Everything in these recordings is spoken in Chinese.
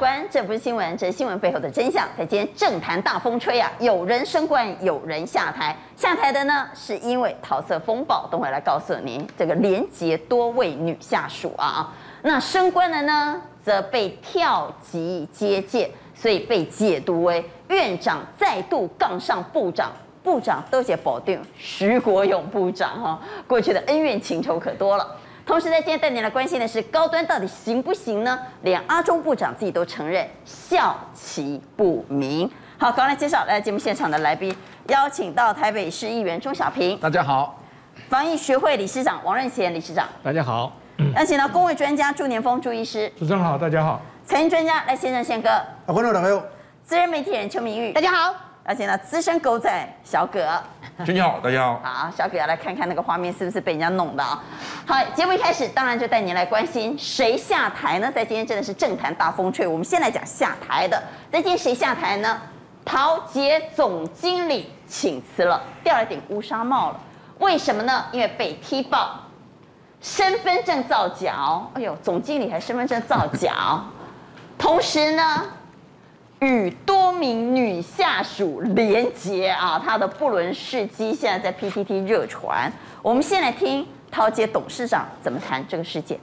官，这不是新闻，这是新闻背后的真相。在今天政坛大风吹啊，有人升官，有人下台。下台的呢，是因为桃色风暴。等会来告诉您，这个连结多位女下属啊。那升官的呢，则被跳级接见，所以被解读为院长再度杠上部长。部长都写保定徐国勇部长哈，过去的恩怨情仇可多了。同时，在今天带您来关心的是，高端到底行不行呢？连阿中部长自己都承认效期不明。好，刚来介绍来节目现场的来宾，邀请到台北市议员钟小平，大家好；防疫学会理事长王任贤理事长，大家好；邀请到公卫专家朱年峰朱医师，主持人好，大家好；财经专家赖先生宪哥，啊，观众朋友，资深媒体人邱明玉，大家好。而且呢，资深狗仔小葛，君你好，大家好。好，小葛要来看看那个画面是不是被人家弄的啊？好，节目一开始，当然就带您来关心谁下台呢？在今天真的是政坛大风吹。我们先来讲下台的，在今天谁下台呢？陶杰总经理请辞了，掉了顶乌纱帽了。为什么呢？因为被踢爆身份证造假哦。哎呦，总经理还身份证造假哦。同时呢？与多名女下属连结啊，他的不伦事迹现在在 PTT 热传。我们先来听陶杰董事长怎么谈这个事件。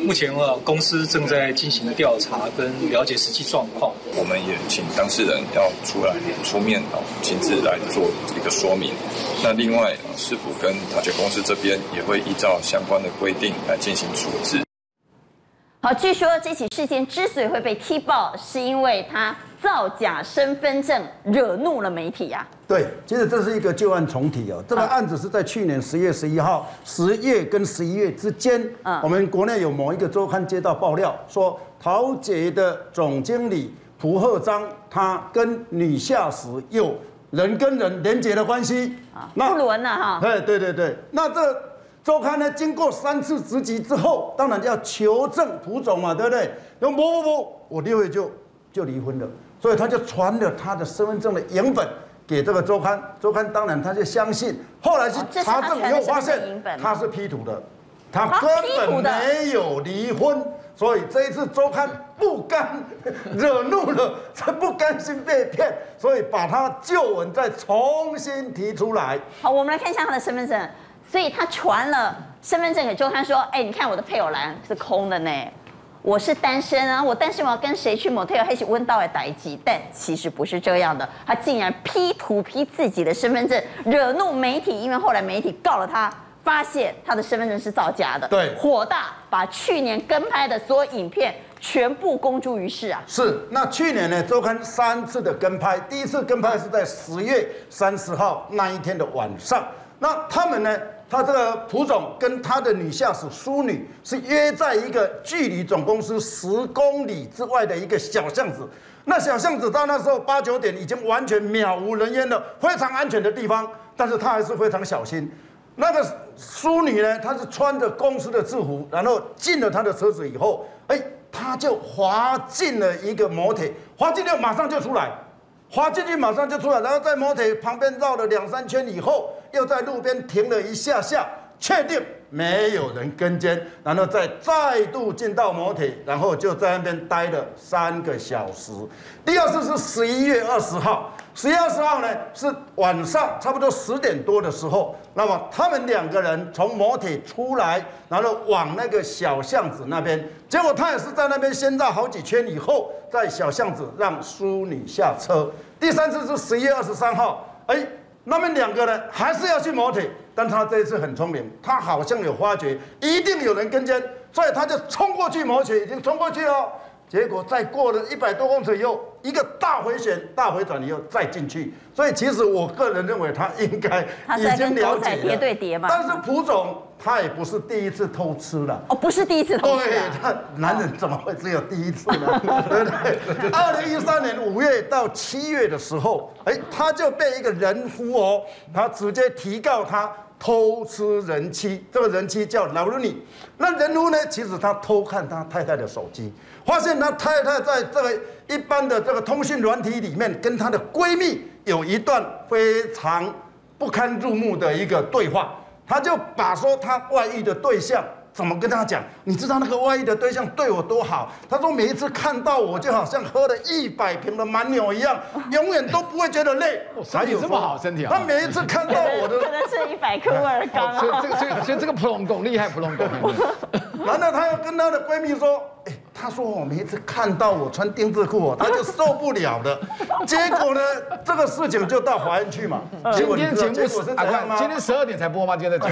目前啊，公司正在进行调查跟了解实际状况。我们也请当事人要出来出面啊，亲自来做一个说明。那另外啊，市府跟陶杰公司这边也会依照相关的规定来进行处置。好，据说这起事件之所以会被踢爆，是因为他造假身份证，惹怒了媒体呀、啊。对，其实这是一个旧案重提哦。这个案子是在去年十月十一号，十月跟十一月之间，嗯，我们国内有某一个周刊接到爆料，说桃捷的总经理蒲贺章，他跟女下属有人跟人连结的关系啊，不伦了哈。对对对对，那这。周刊呢，经过三次直击之后，当然要求证蒲总嘛，对不对？那不不不，我六月就就离婚了，所以他就传了他的身份证的影本给这个周刊，周刊当然他就相信，后来去查证以后发现他是 P 图的，他根本没有离婚，所以这一次周刊不甘惹怒了，他不甘心被骗，所以把他旧闻再重新提出来。好，我们来看一下他的身份证。所以他传了身份证给周刊说：“哎，你看我的配偶栏是空的呢，我是单身啊，我单身我要跟谁去 motel 还是温到来待机？但其实不是这样的，他竟然 P 图 P 自己的身份证，惹怒媒体，因为后来媒体告了他，发现他的身份证是造假的，对，火大，把去年跟拍的所有影片全部公诸于世啊。是，那去年呢，周刊三次的跟拍，第一次跟拍是在十月三十号那一天的晚上，那他们呢？他这个蒲总跟他的女下属苏女是约在一个距离总公司十公里之外的一个小巷子，那小巷子到那时候八九点已经完全渺无人烟了，非常安全的地方，但是他还是非常小心。那个苏女呢，她是穿着公司的制服，然后进了他的车子以后，哎，他就滑进了一个摩铁，滑进去马上就出来，滑进去马上就出来，然后在摩铁旁边绕了两三圈以后。又在路边停了一下下，确定没有人跟监，然后再再度进到摩铁，然后就在那边待了三个小时。第二次是十一月二十号，十一月二十号呢是晚上差不多十点多的时候，那么他们两个人从摩铁出来，然后往那个小巷子那边，结果他也是在那边先绕好几圈以后，在小巷子让淑女下车。第三次是十一月二十三号，哎。那么两个人还是要去磨铁，但他这一次很聪明，他好像有发觉一定有人跟监，所以他就冲过去磨铁，已经冲过去了。结果再过了一百多公尺以后，一个大回旋、大回转以后再进去。所以其实我个人认为他应该已经了解了。叠对叠嘛。但是蒲总他也不是第一次偷吃了。哦，不是第一次偷吃。对，他男人怎么会只有第一次呢？对不对？二零一三年五月到七月的时候，哎，他就被一个人夫哦，他直接提告他。偷吃人妻，这个人妻叫劳伦尼。那人夫呢？其实他偷看他太太的手机，发现他太太在这个一般的这个通讯软体里面，跟她的闺蜜有一段非常不堪入目的一个对话。他就把说他外遇的对象怎么跟他讲？你知道那个外遇的对象对我多好？他说每一次看到我就好像喝了一百瓶的蛮牛一样，永远都不会觉得累。身体这么好，身体好。他每一次看到我的，可能是一百克威尔刚。所以这个，所以所以这个普隆贡厉害，普龙宫。然后她要跟她的闺蜜说：“哎，她说我每一次看到我穿丁字裤，他就受不了的。结果呢，这个事情就到法院去嘛。今天节目是啊，今天十二点才播吗？今天在。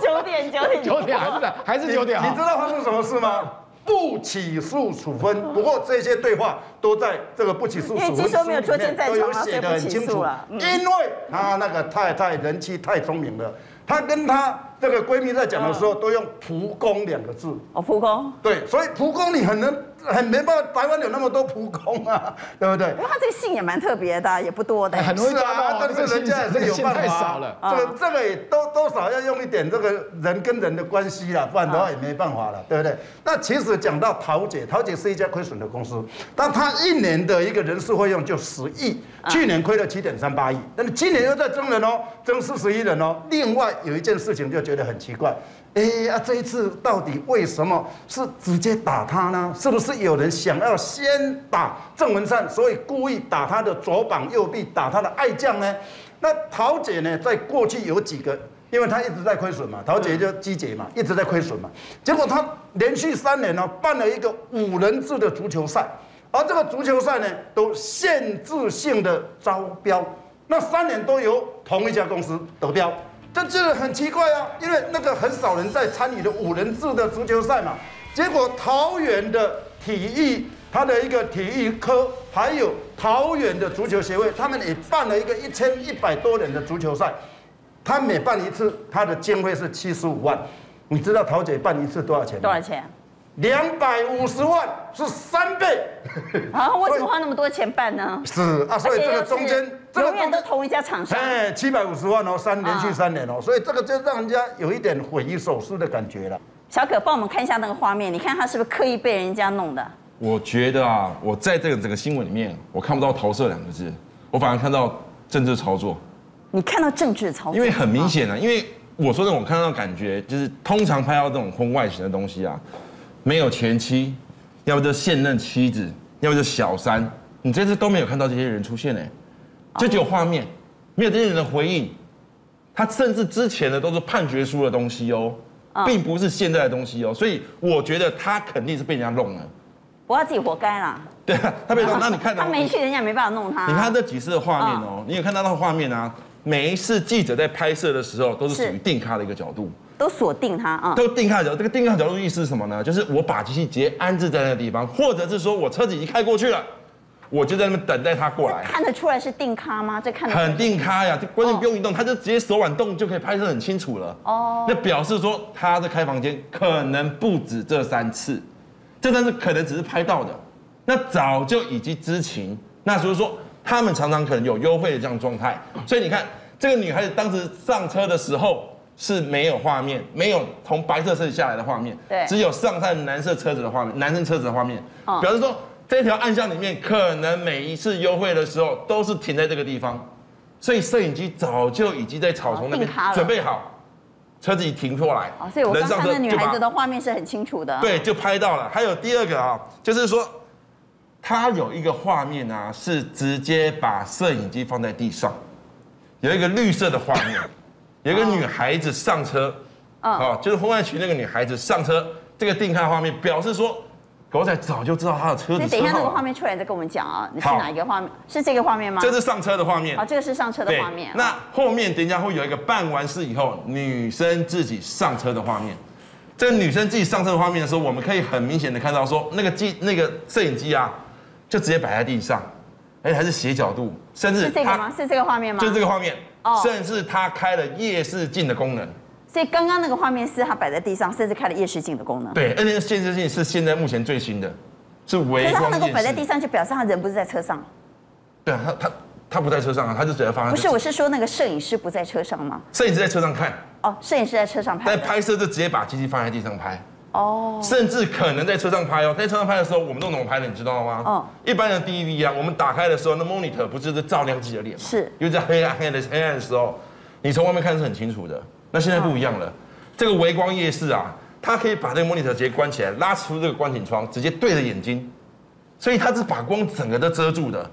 九点，九点，九点还是还是九点？你知道发生什么事吗？不起诉处分。不过这些对话都在这个不起诉处分书里面都有写的很清楚。因为他那个太太人妻太聪明了。”她跟她这个闺蜜在讲的时候，都用“蒲公”两个字。哦，蒲公。对，所以蒲公你很能。很没办法，台湾有那么多普工啊，对不对？不过他这个姓也蛮特别的，也不多的。很多是啊，但是人家也是有办法。太少了，这个这个也多多少要用一点这个人跟人的关系啦，不然的话也没办法了，对不对？那其实讲到桃姐，桃姐是一家亏损的公司，但她一年的一个人事费用就十亿，去年亏了七点三八亿，但是今年又在增人哦，增四十一人哦。另外有一件事情就觉得很奇怪。哎呀，这一次到底为什么是直接打他呢？是不是有人想要先打郑文灿，所以故意打他的左膀右臂，打他的爱将呢？那桃姐呢，在过去有几个，因为她一直在亏损嘛，桃姐就鸡姐嘛，一直在亏损嘛。结果她连续三年呢，办了一个五人制的足球赛，而这个足球赛呢，都限制性的招标，那三年都由同一家公司得标。这这很奇怪啊，因为那个很少人在参与的五人制的足球赛嘛，结果桃园的体育，它的一个体育科，还有桃园的足球协会，他们也办了一个一千一百多人的足球赛，他每办一次，他的经费是七十五万，你知道桃姐办一次多少钱吗？多少钱？两百五十万，是三倍。啊，为什么花那么多钱办呢？是啊，所以这个中间。永远都同一家厂商，哎，七百五十万哦，三连续三年哦，所以这个就让人家有一点匪夷所思的感觉了。小可帮我们看一下那个画面，你看他是不是刻意被人家弄的？我觉得啊，我在这个整个新闻里面，我看不到桃色两个字，我反而看到政治操作。你看到政治操作？因为很明显啊，因为我说的，我看到感觉就是，通常拍到这种婚外情的东西啊，没有前妻，要不就现任妻子，要不就小三，你这次都没有看到这些人出现呢。就只有画面，没有这些人的回应。他甚至之前的都是判决书的东西哦，并不是现在的东西哦。所以我觉得他肯定是被人家弄了。不过自己活该啦。对啊，他被弄。那你看到 他没去，人家没办法弄他。你看这几次的画面哦，你有看到那个画面啊？每一次记者在拍摄的时候，都是属于定咖的一个角度，都锁定他啊。都定咖的角度，这个定咖角度意思是什么呢？就是我把机器直接安置在那个地方，或者是说我车子已经开过去了。我就在那边等待他过来，看得出来是定咖吗？这看得很定咖呀，这关键不用移动，他就直接手腕动就可以拍摄很清楚了。哦，那表示说他在开房间可能不止这三次，这三次可能只是拍到的，那早就已经知情。那所以说他们常常可能有优惠的这样状态，所以你看这个女孩子当时上车的时候是没有画面，没有从白色车子下来的画面，对，只有上在蓝色车子的画面，男生车子的画面，表示说。这条暗巷里面，可能每一次优惠的时候都是停在这个地方，所以摄影机早就已经在草丛那边准备好，车子一停过来，哦，所以我刚看那女孩子的画面是很清楚的，对，就拍到了。还有第二个啊，就是说，他有一个画面啊，是直接把摄影机放在地上，有一个绿色的画面，有一个女孩子上车，啊，就是婚外情那个女孩子上车，这个定看画面表示说。狗仔早就知道他的车子。你等一下那个画面出来再跟我们讲啊，你是哪一个画面？是这个画面吗？这是上车的画面。啊，这个是上车的画面。那后面等一下会有一个办完事以后女生自己上车的画面。这个女生自己上车的画面的时候，我们可以很明显的看到说，那个机那个摄影机啊，就直接摆在地上，而且还是斜角度，甚至是这个吗？是这个画面吗？就是这个画面。哦。甚至他开了夜视镜的功能。所以刚刚那个画面是他摆在地上，甚至开了夜视镜的功能。对，而且夜视镜是现在目前最新的，是微光。可是他能够摆在地上，就表示他人不是在车上。对啊，他他他不在车上啊，他就直接放在。不是，我是说那个摄影师不在车上吗？摄影师在车上看。哦，摄影师在车上拍。但拍摄就直接把机器放在地上拍。哦。甚至可能在车上拍哦，在车上拍的时候，我们都怎么拍的，你知道吗？哦。一般的 DV 啊，我们打开的时候，那 monitor 不是在照亮自己的脸吗？是。因为在黑暗黑暗的黑暗的时候，你从外面看是很清楚的。那现在不一样了。这个微光夜视啊，它可以把这个 monitor 直接关起来，拉出这个观景窗，直接对着眼睛，所以它是把光整个都遮住的，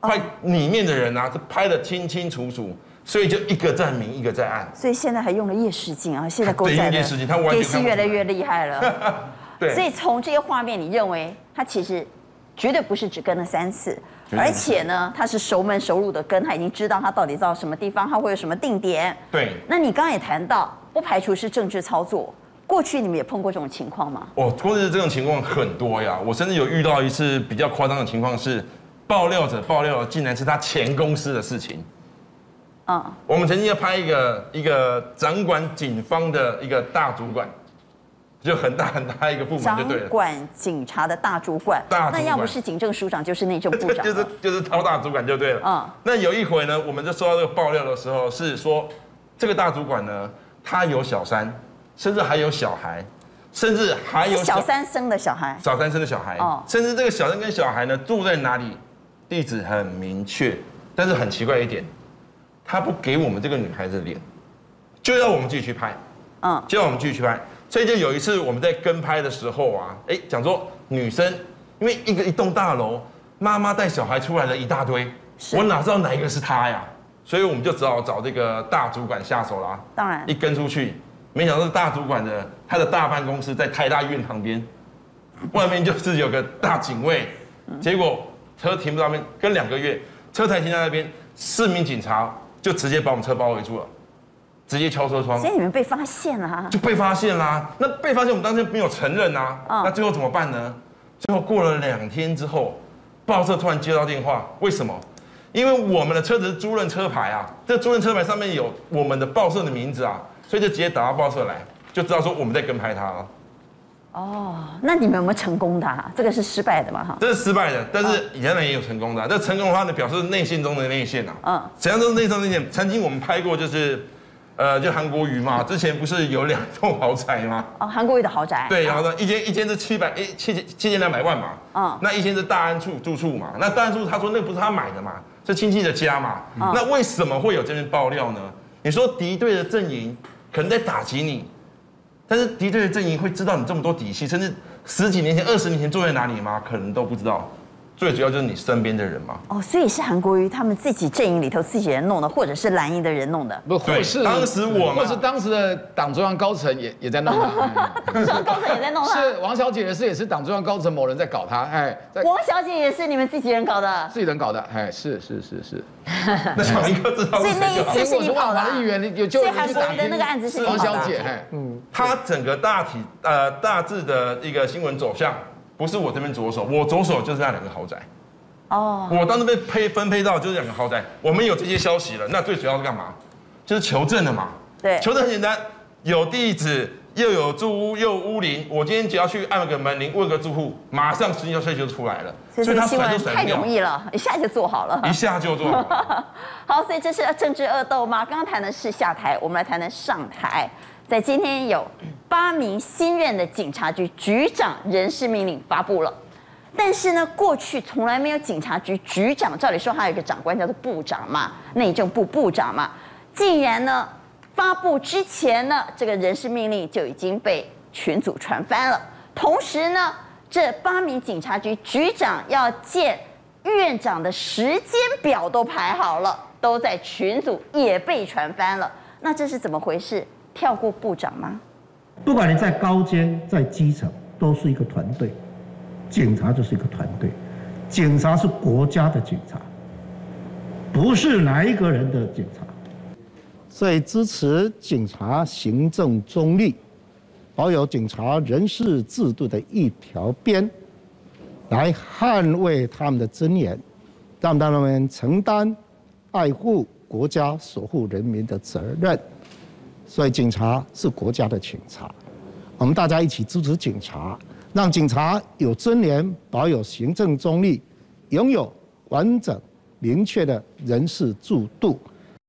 拍里面的人啊，是拍的清清楚楚，所以就一个在明，一个在暗。所以现在还用了夜视镜啊，现在够在的。夜视镜，它完全越来越厉害了。对。所以从这些画面，你认为它其实绝对不是只跟了三次，而且呢，他是熟门熟路的跟，他已经知道他到底到什么地方，他会有什么定点。对。那你刚刚也谈到。不排除是政治操作。过去你们也碰过这种情况吗？哦，过去这种情况很多呀。我甚至有遇到一次比较夸张的情况是，爆料者爆料竟然是他前公司的事情。嗯，我们曾经要拍一个一个掌管警方的一个大主管，就很大很大一个部门就对了。掌管警察的大主管，那要不是警政署长，就是内政部长，就是就是超大主管就对了。嗯，那有一回呢，我们就收到这个爆料的时候，是说这个大主管呢。他有小三，甚至还有小孩，甚至还有小，小三生的小孩，小三生的小孩，哦，甚至这个小三跟小孩呢住在哪里，地址很明确，但是很奇怪一点，他不给我们这个女孩子脸，就要我们自己去拍，嗯，就要我们自己去拍，所以就有一次我们在跟拍的时候啊，哎，讲说女生，因为一个一栋大楼，妈妈带小孩出来了一大堆，我哪知道哪一个是她呀？所以我们就只好找这个大主管下手啦。当然，一跟出去，没想到是大主管的他的大办公室在台大医院旁边，外面就是有个大警卫。结果车停不到那边，跟两个月车才停在那边，四名警察就直接把我们车包围住了，直接敲车窗。所以你们被发现了。就被发现啦。那被发现，我们当时没有承认啊。那最后怎么办呢？最后过了两天之后，报社突然接到电话，为什么？因为我们的车子是租赁车牌啊，这租赁车牌上面有我们的报社的名字啊，所以就直接打到报社来，就知道说我们在跟拍他了。哦，那你们有没有成功的啊？这个是失败的嘛？哈，这是失败的，但是原来也有成功的。这成功的话呢，表示内线中的内线啊。嗯，怎样都是内中内线。曾经我们拍过就是。呃，就韩国瑜嘛，之前不是有两 栋豪宅吗？哦，韩国瑜的豪宅。对，然后呢，一间一间是七百诶七千七千两百万嘛。嗯。那一间是大安处住处嘛？那大安处他说那不是他买的嘛，是亲戚的家嘛。嗯。那为什么会有这边爆料呢？你说敌对的阵营可能在打击你，但是敌对的阵营会知道你这么多底细，甚至十几年前、二十年前坐在哪里吗？可能都不知道。最主要就是你身边的人嘛。哦，所以是韩国瑜他们自己阵营里头自己人弄的，或者是蓝营的人弄的。不，或是当时我，或是当时的党中央高层也 也在弄。党中央高层也在弄他。是王小姐的事，也是党中央高层某人在搞他。哎，王小姐也是你们自己人搞的。自己人搞的，哎，是是是是。那小明哥知道。所以那一次是你跑的。议员有就。所以韩国瑜的那个案子是王小姐，哎，嗯，他整个大体呃大致的一个新闻走向，不是我这边左手，我左手就是那两个豪宅。哦，我当时被配分配到就是两个豪宅，我们有这些消息了，那最主要是干嘛？就是求证的嘛。对，求证很简单，有地址，又有住屋，又有屋龄。我今天只要去按个门铃，问个住户，马上实际税就出来了。所以他甩就甩太容易了，一下就做好了。一下就做好了。好，所以这是政治恶斗吗？刚刚谈的是下台，我们来谈谈上台。在今天有八名新任的警察局局长人事命令发布了。但是呢，过去从来没有警察局局长，照理说还有一个长官叫做部长嘛，内政部部长嘛，竟然呢发布之前呢，这个人事命令就已经被群组传翻了。同时呢，这八名警察局局长要见院长的时间表都排好了，都在群组也被传翻了。那这是怎么回事？跳过部长吗？不管你在高阶，在基层，都是一个团队。警察就是一个团队，警察是国家的警察，不是哪一个人的警察。所以支持警察行政中立，保有警察人事制度的一条边，来捍卫他们的尊严，让他们承担爱护国家、守护人民的责任。所以警察是国家的警察，我们大家一起支持警察。让警察有尊严，保有行政中立，拥有完整明确的人事制度。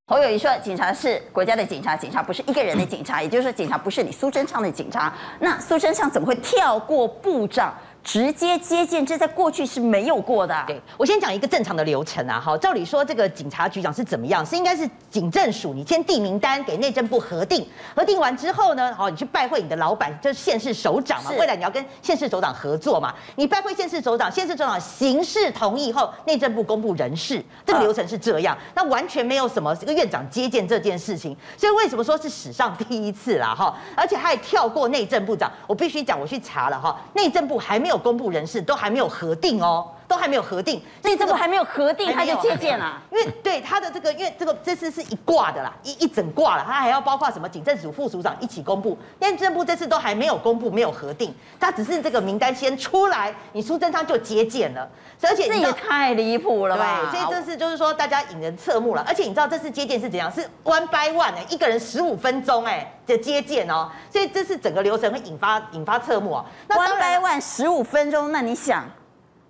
侯友宜说，警察是国家的警察，警察不是一个人的警察，也就是说，警察不是你苏贞昌的警察。那苏贞昌怎么会跳过部长，直接接见，这在过去是没有过的。对，我先讲一个正常的流程啊，哈，照理说这个警察局长是怎么样？是应该是警政署，你先递名单给内政部核定，核定完之后呢，好，你去拜会你的老板，就是县市首长嘛，未来你要跟县市首长合作嘛，你拜会县市首长，县市首长形式同意后，内政部公布人事，这个流程是这样，那完全没有什么这个院长接见这件事情，所以为什么说是史上第一次啦？哈，而且他还跳过内政部长，我必须讲，我去查了哈，内政部还没有。公布人事都还没有核定哦，都还没有核定，内政部还没有核定他就接见了，因为对他的这个，因为这个这次是一挂的啦，一一整挂了，他还要包括什么警政署副署长一起公布，内政部这次都还没有公布，没有核定，他只是这个名单先出来，你苏贞昌就接见了，而且这也太离谱了吧，对，所以这次就是说大家引人侧目了，而且你知道这次接见是怎样？是 one by one 哎，一个人十五分钟哎的接见哦，所以这次整个流程会引发引发侧目啊。那 one by one 十五分钟，那你想？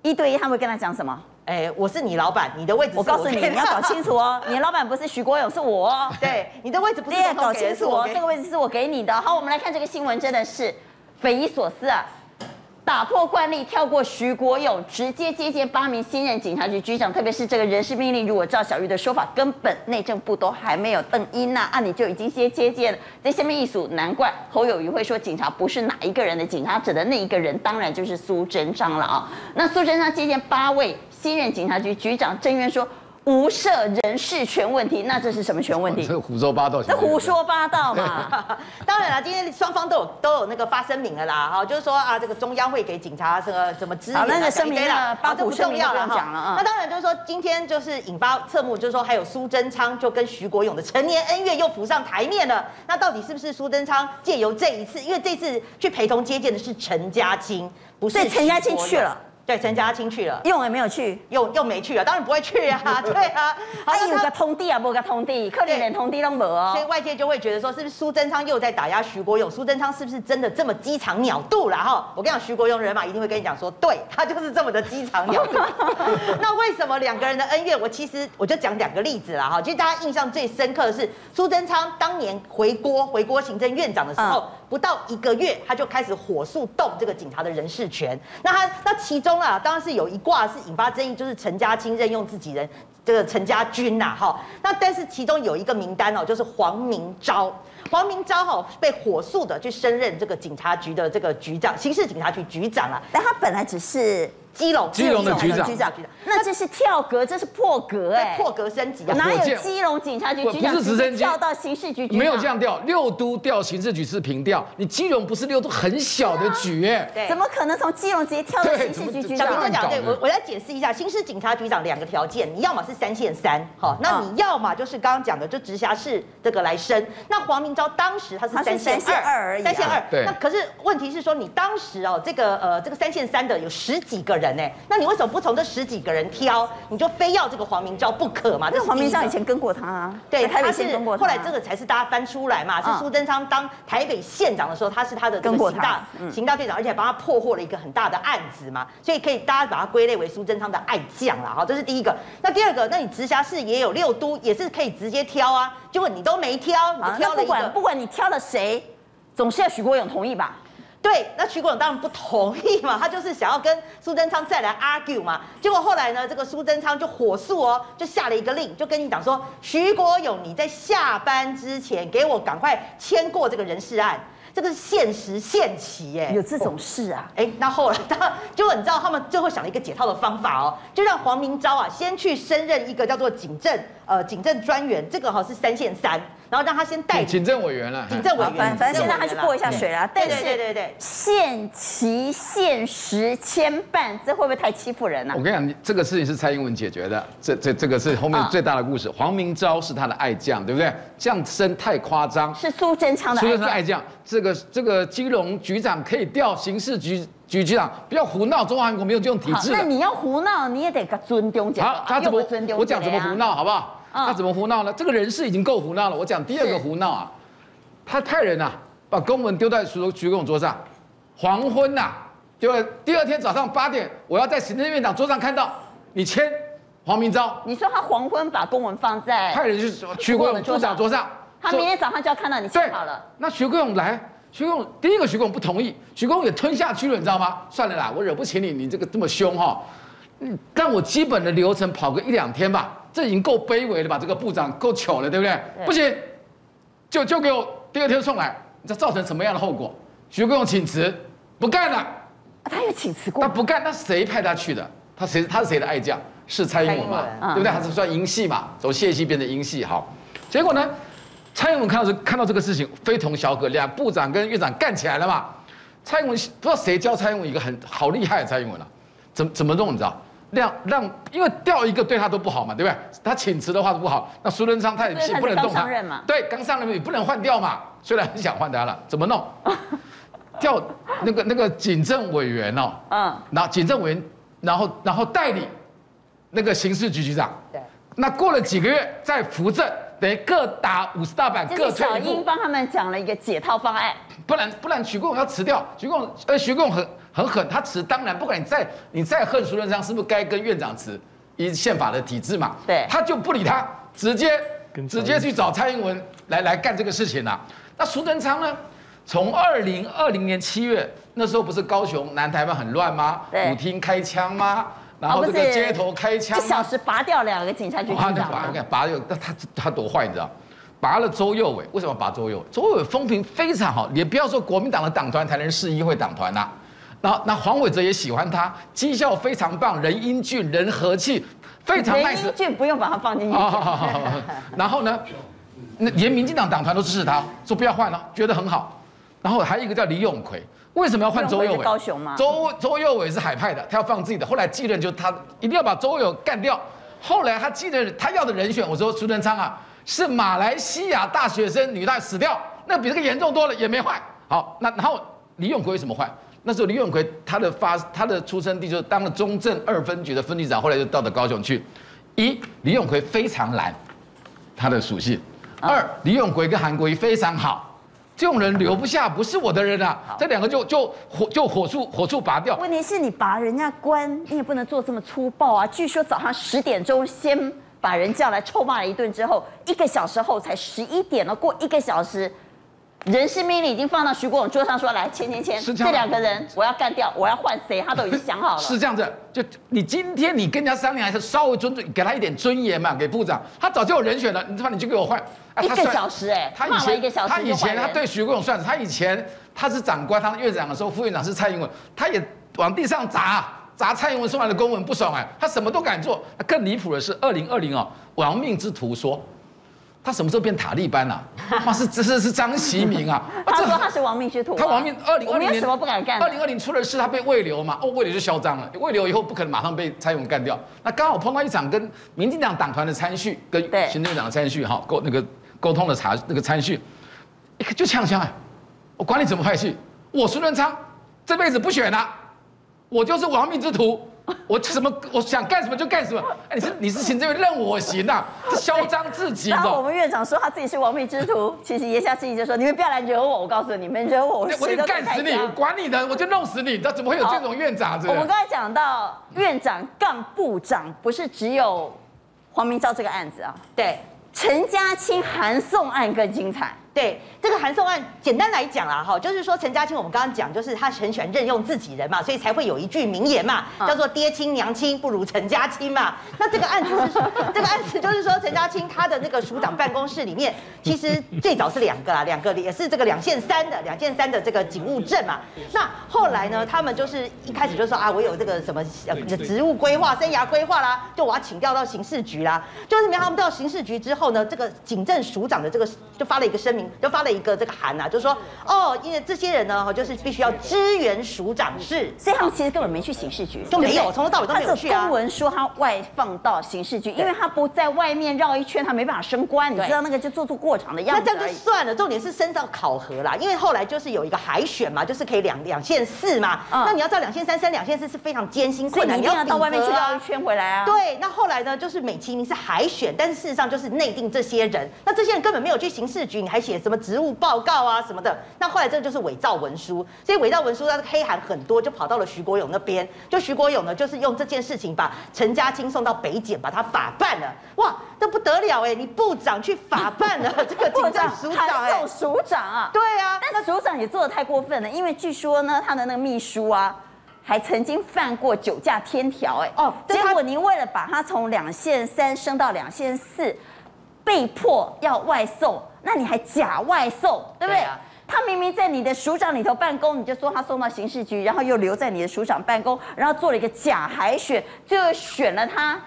一对一，他会跟他讲什么？哎、欸，我是你老板，你的位置我，我告诉你，你要搞清楚哦。你的老板不是徐国勇，是我哦。对，你的位置不是你也搞清楚哦。这个位置是我给你的。好，我们来看这个新闻，真的是匪夷所思啊。打破惯例，跳过徐国勇，直接接见八名新任警察局局长，特别是这个人事命令，如果照小玉的说法，根本内政部都还没有登音呐，啊，你就已经先接见了。在下面一数，难怪侯友宜会说警察不是哪一个人的警察，指的那一个人当然就是苏贞昌了啊。那苏贞昌接见八位新任警察局局长，郑渊说。无涉人事权问题，那这是什么权问题？这胡说八道，这胡说八道嘛！当然了，今天双方都有都有那个发声明了啦，哈，就是说啊，这个中央会给警察什么什么支援啊，那个声明了，八股声明了哈。了那当然就是说，今天就是引发侧目，就是说还有苏贞昌就跟徐国勇的陈年恩怨又浮上台面了。那到底是不是苏贞昌借由这一次，因为这次去陪同接见的是陈家钦，不是陈家钦去了。对，陈家钦去了，用也没有去，又又没去了，当然不会去啊，对啊，还有个通地啊，不个通地，可怜连通地都没有，所以外界就会觉得说，是不是苏贞昌又在打压徐国勇？苏贞昌是不是真的这么鸡肠鸟肚了哈？我跟你讲，徐国勇人马一定会跟你讲说，对他就是这么的鸡肠鸟肚。那为什么两个人的恩怨？我其实我就讲两个例子啦哈，其实大家印象最深刻的是苏贞昌当年回锅回锅行政院长的时候。嗯不到一个月，他就开始火速动这个警察的人事权。那他那其中啊，当然是有一卦是引发争议，就是陈家清任用自己人，这个陈家军呐，哈。那但是其中有一个名单哦，就是黄明昭。黄明昭哈被火速的去升任这个警察局的这个局长，刑事警察局局长啊。但他本来只是。基隆，基隆的局长，局长，局长那这是跳格，这是破格哎，破格升级啊！哪有基隆警察局局长是直接调到刑事局局？没有这样调，六都调刑事局是平调。你基隆不是六都很小的局哎，对，怎么可能从基隆直接跳到刑事局局长？小平哥讲，对我我来解释一下，刑事警察局长两个条件，你要么是三线三，好，那你要么就是刚刚讲的，就直辖市这个来升。那黄明昭当时他是三线二而已，三线二。对。那可是问题是说，你当时哦，这个呃这个三线三的有十几个人哎，那你为什么？不从这十几个人挑，你就非要这个黄明昭不可嘛？这黄明昭以前跟过他啊，对，台北县跟过他。后来这个才是大家翻出来嘛，是苏贞昌当台北县长的时候，他是他的这个刑大刑大队长，而且帮他破获了一个很大的案子嘛，所以可以大家把它归类为苏贞昌的爱将了。哈，这是第一个。那第二个，那你直辖市也有六都，也是可以直接挑啊，结果你都没挑，你挑了一个，不管不管你挑了谁，总是要许国勇同意吧？对，那徐国勇当然不同意嘛，他就是想要跟苏贞昌再来 argue 嘛。结果后来呢，这个苏贞昌就火速哦，就下了一个令，就跟你讲说，徐国勇你在下班之前给我赶快签过这个人事案，这个是限时限期耶。有这种事啊？哎，那后来他就你知道他们最后想了一个解套的方法哦，就让黄明昭啊先去升任一个叫做警政呃警政专员，这个哈是三线三。然后让他先带警政委员了，警政委员，反反正先让他去过一下水啦。对对对对对，限期限时牵绊，这会不会太欺负人了？我跟你讲，这个事情是蔡英文解决的，这这这个是后面最大的故事。黄明昭是他的爱将，对不对？降生太夸张，是苏贞昌的爱将。苏贞昌爱将，这个这个金融局长可以调刑事局局局长，不要胡闹，中华民国没有这种体制。那你要胡闹，你也得个尊重讲。好，他怎么尊重？我讲怎么胡闹，好不好？他怎么胡闹呢？这个人事已经够胡闹了。我讲第二个胡闹啊，他派人啊，把公文丢在徐徐国勇桌上，黄昏呐，就第二天早上八点，我要在行政院长桌上看到你签黄明昭。你说他黄昏把公文放在派人去徐国勇部长桌上，他明天早上就要看到你签好了。那徐国勇来，徐公第一个徐公不同意，徐公也吞下去了，你知道吗？算了啦，我惹不起你，你这个这么凶哈，嗯，让我基本的流程跑个一两天吧，这已经够卑微了吧？这个部长够糗了，对不对？对不行，就就给我第二天送来，你知道造成什么样的后果？徐公请辞，不干了。啊，他有请辞过？他不干，那谁派他去的？他谁？他是谁的爱将？是蔡英文嘛？对不对？他是算英系嘛？从谢系变成英系，好，结果呢？蔡英文看到这看到这个事情非同小可，两部长跟院长干起来了嘛？蔡英文不知道谁教蔡英文一个很好厉害的蔡英文了，怎怎么弄？你知道？让让，因为调一个对他都不好嘛，对不对？他请辞的话都不好。那苏贞昌他也不能动他，对，刚上任也不能换掉嘛。虽然很想换他了，怎么弄？调那个那个警政委员哦，嗯，然后警政委员，然后然后代理那个刑事局局长，对，那过了几个月再扶正。等于各打五十大板，各退一步。小英帮他们讲了一个解套方案，不然不然徐共要辞掉。许国勇呃，许国勇很很狠，他辞当然不管你再你再恨苏贞昌，是不是该跟院长辞？依宪法的体制嘛，对，他就不理他，直接直接去找蔡英文来来干这个事情了。那苏贞昌呢？从二零二零年七月那时候不是高雄南台湾很乱吗？舞厅开枪吗？然后这个街头开枪，一小时拔掉两个警察局局长。拔，我看拔掉，那他他多坏，你知道？拔了周幼伟，为什么拔周幼伟？周幼伟风评非常好，也不要说国民党的党团才能市议会党团呐。然后那黄伟哲也喜欢他，绩效非常棒，人英俊，人和气，非常 nice。人英俊不用把他放进去。然后呢，那连民进党党团都支持他，说不要换了，觉得很好。然后还有一个叫李永奎。为什么要换周幼伟？高雄吗？周周幼伟是海派的，他要放自己的。后来继任就他一定要把周友干掉。后来他继任，他要的人选，我说苏贞昌啊，是马来西亚大学生女大死掉，那比这个严重多了，也没换。好，那然后李永奎为什么换？那时候李永奎他的发他的出生地就是当了中正二分局的分局长，后来就到了高雄去。一李永奎非常蓝，他的属性。二李永奎跟韩国瑜非常好。这种人留不下，不是我的人啊！这两个就就火就火速火速拔掉。问题是你拔人家官，你也不能做这么粗暴啊！据说早上十点钟先把人叫来臭骂了一顿之后，一个小时后才十一点了，过一个小时。人事命令已经放到徐国勇桌上，说来签签签，是这，这两个人我要干掉，我要换谁，他都已经想好了。是这样子，就你今天你跟人家商量，还是稍微尊重，给他一点尊严嘛，给部长，他早就有人选了，你他妈你就给我换。啊、一个小时哎、欸，他以前一个小时他以前他对徐国勇算，他以前他是长官，他是院长的时候，副院长是蔡英文，他也往地上砸砸蔡英文送来的公文不爽哎，他什么都敢做。更离谱的是，二零二零哦，亡命之徒说。他什么时候变塔利班了？他是这是是张其明啊！他说他是亡命之徒。他亡命二零二零年什么不敢干？二零二零出了事，他被魏流嘛？哦，魏流就嚣张了。魏流以后不可能马上被蔡英文干掉。那刚好碰到一场跟民进党党团的参叙，跟行政院长的参叙哈沟那个沟通的查那个参叙，一个就呛呛哎，我管你怎么派系，我苏贞昌这辈子不选了，我就是亡命之徒。我什么？我想干什么就干什么。哎，你是你是行政院任我行呐、啊，这嚣张至极。然后我们院长说他自己是亡命之徒，其实言下之意就是说你们不要来惹我。我告诉你们，惹我，我我就干死你，我管你的，我就弄死你。这怎么会有这种院长？我们刚才讲到院长杠部长，不是只有黄明昭这个案子啊？对，陈家清函送案更精彩。对这个函送案，简单来讲啦，哈，就是说陈家清，我们刚刚讲，就是他很喜欢任用自己人嘛，所以才会有一句名言嘛，叫做“爹亲娘亲不如陈家清”嘛。那这个案子是说，这个案子就是说，陈家清他的那个署长办公室里面，其实最早是两个啦，两个也是这个两线三的，两线三的这个警务证嘛。那后来呢，他们就是一开始就说啊，我有这个什么呃职务规划、生涯规划啦，就我要请调到刑事局啦。就是没想到他们到刑事局之后呢，这个警政署长的这个就发了一个声明。就发了一个这个函呐、啊，就是说哦，因为这些人呢，就是必须要支援署长室，所以他们其实根本没去刑事局，就没有从头到尾都没有去啊。公文说他外放到刑事局，因为他不在外面绕一圈，他没办法升官，你知道那个就做做过场的样子。那这样就算了，重点是升到考核啦，因为后来就是有一个海选嘛，就是可以两两线四嘛。嗯、那你要照两线三升两线四是非常艰辛困难，你要到外面去绕一圈回来啊。对，那后来呢，就是美其名是海选，但是事实上就是内定这些人，那这些人根本没有去刑事局，你还写什么职务报告啊什么的。那后来这就是伪造文书，所以伪造文书它的黑函很多，就跑到了徐国勇那边。就徐国勇呢，就是用这件事情把陈家清送到北检，把他法办了。哇，这不得了哎！你部长去法办了这个警政署长 哎，署长啊，对啊，但是署长也做的太过分了，因为据说呢，他的那个秘书啊。还曾经犯过酒驾天条，哎哦，结果您为了把他从两线三升到两线四，被迫要外送，那你还假外送，对不对？对啊、他明明在你的署长里头办公，你就说他送到刑事局，然后又留在你的署长办公，然后做了一个假海选，最后选了他。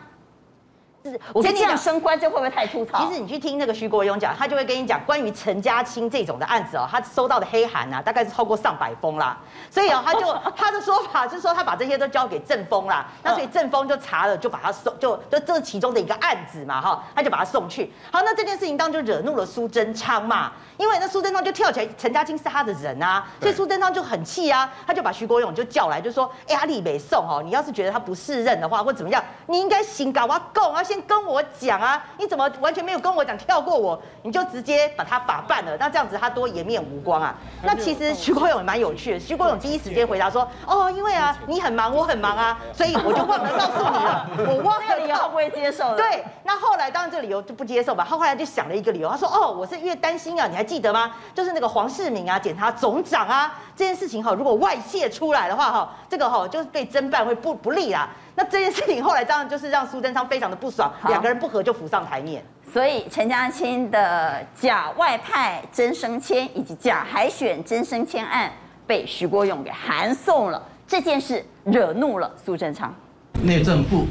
我跟你讲，升官这会不会太粗糙？其实你去听那个徐国勇讲，他就会跟你讲关于陈家钦这种的案子哦，他收到的黑函啊，大概是超过上百封啦。所以哦，他就 他的说法就是说，他把这些都交给郑风啦。那所以郑风就查了，就把他送，就就这是其中的一个案子嘛，哈，他就把他送去。好，那这件事情当中就惹怒了苏贞昌嘛，因为那苏贞昌就跳起来，陈家钦是他的人啊，所以苏贞昌就很气啊，他就把徐国勇就叫来，就说：哎，阿里没送哦，你要是觉得他不适任的话，或怎么样，你应该行搞我供啊。先跟我讲啊！你怎么完全没有跟我讲，跳过我，你就直接把他法办了？那这样子他多颜面无光啊！那其实徐国勇也蛮有趣的。徐国勇第一时间回答说：“哦，因为啊，你很忙，我很忙啊，所以我就忘了告诉你了。我忘了。”理由不会接受的。对，那后来当然这个理由就不接受吧。他后来就想了一个理由，他说：“哦，我是越担心啊，你还记得吗？就是那个黄世明啊，检察总长啊，这件事情哈，如果外泄出来的话哈，这个哈就是对侦办会不不利啦。”那这件事情后来当然就是让苏贞昌非常的不爽，两个人不和就浮上台面。所以陈家钦的假外派真升迁以及假海选真升迁案被徐国勇给函送了，这件事惹怒了苏贞昌。内政部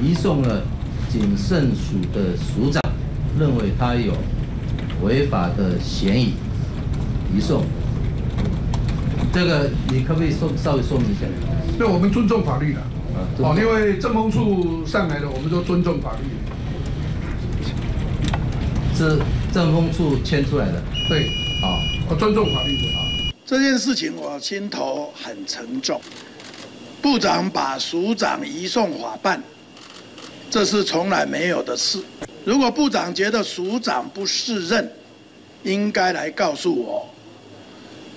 移送了警政署的署长，认为他有违法的嫌疑，移送。这个你可不可以说稍微说明一下？对，我们尊重法律的。哦，因为政风处上来的，我们都尊重法律。是政风处签出来的。对，好，我尊重法律就好。这件事情我心头很沉重。部长把署长移送法办，这是从来没有的事。如果部长觉得署长不适任，应该来告诉我，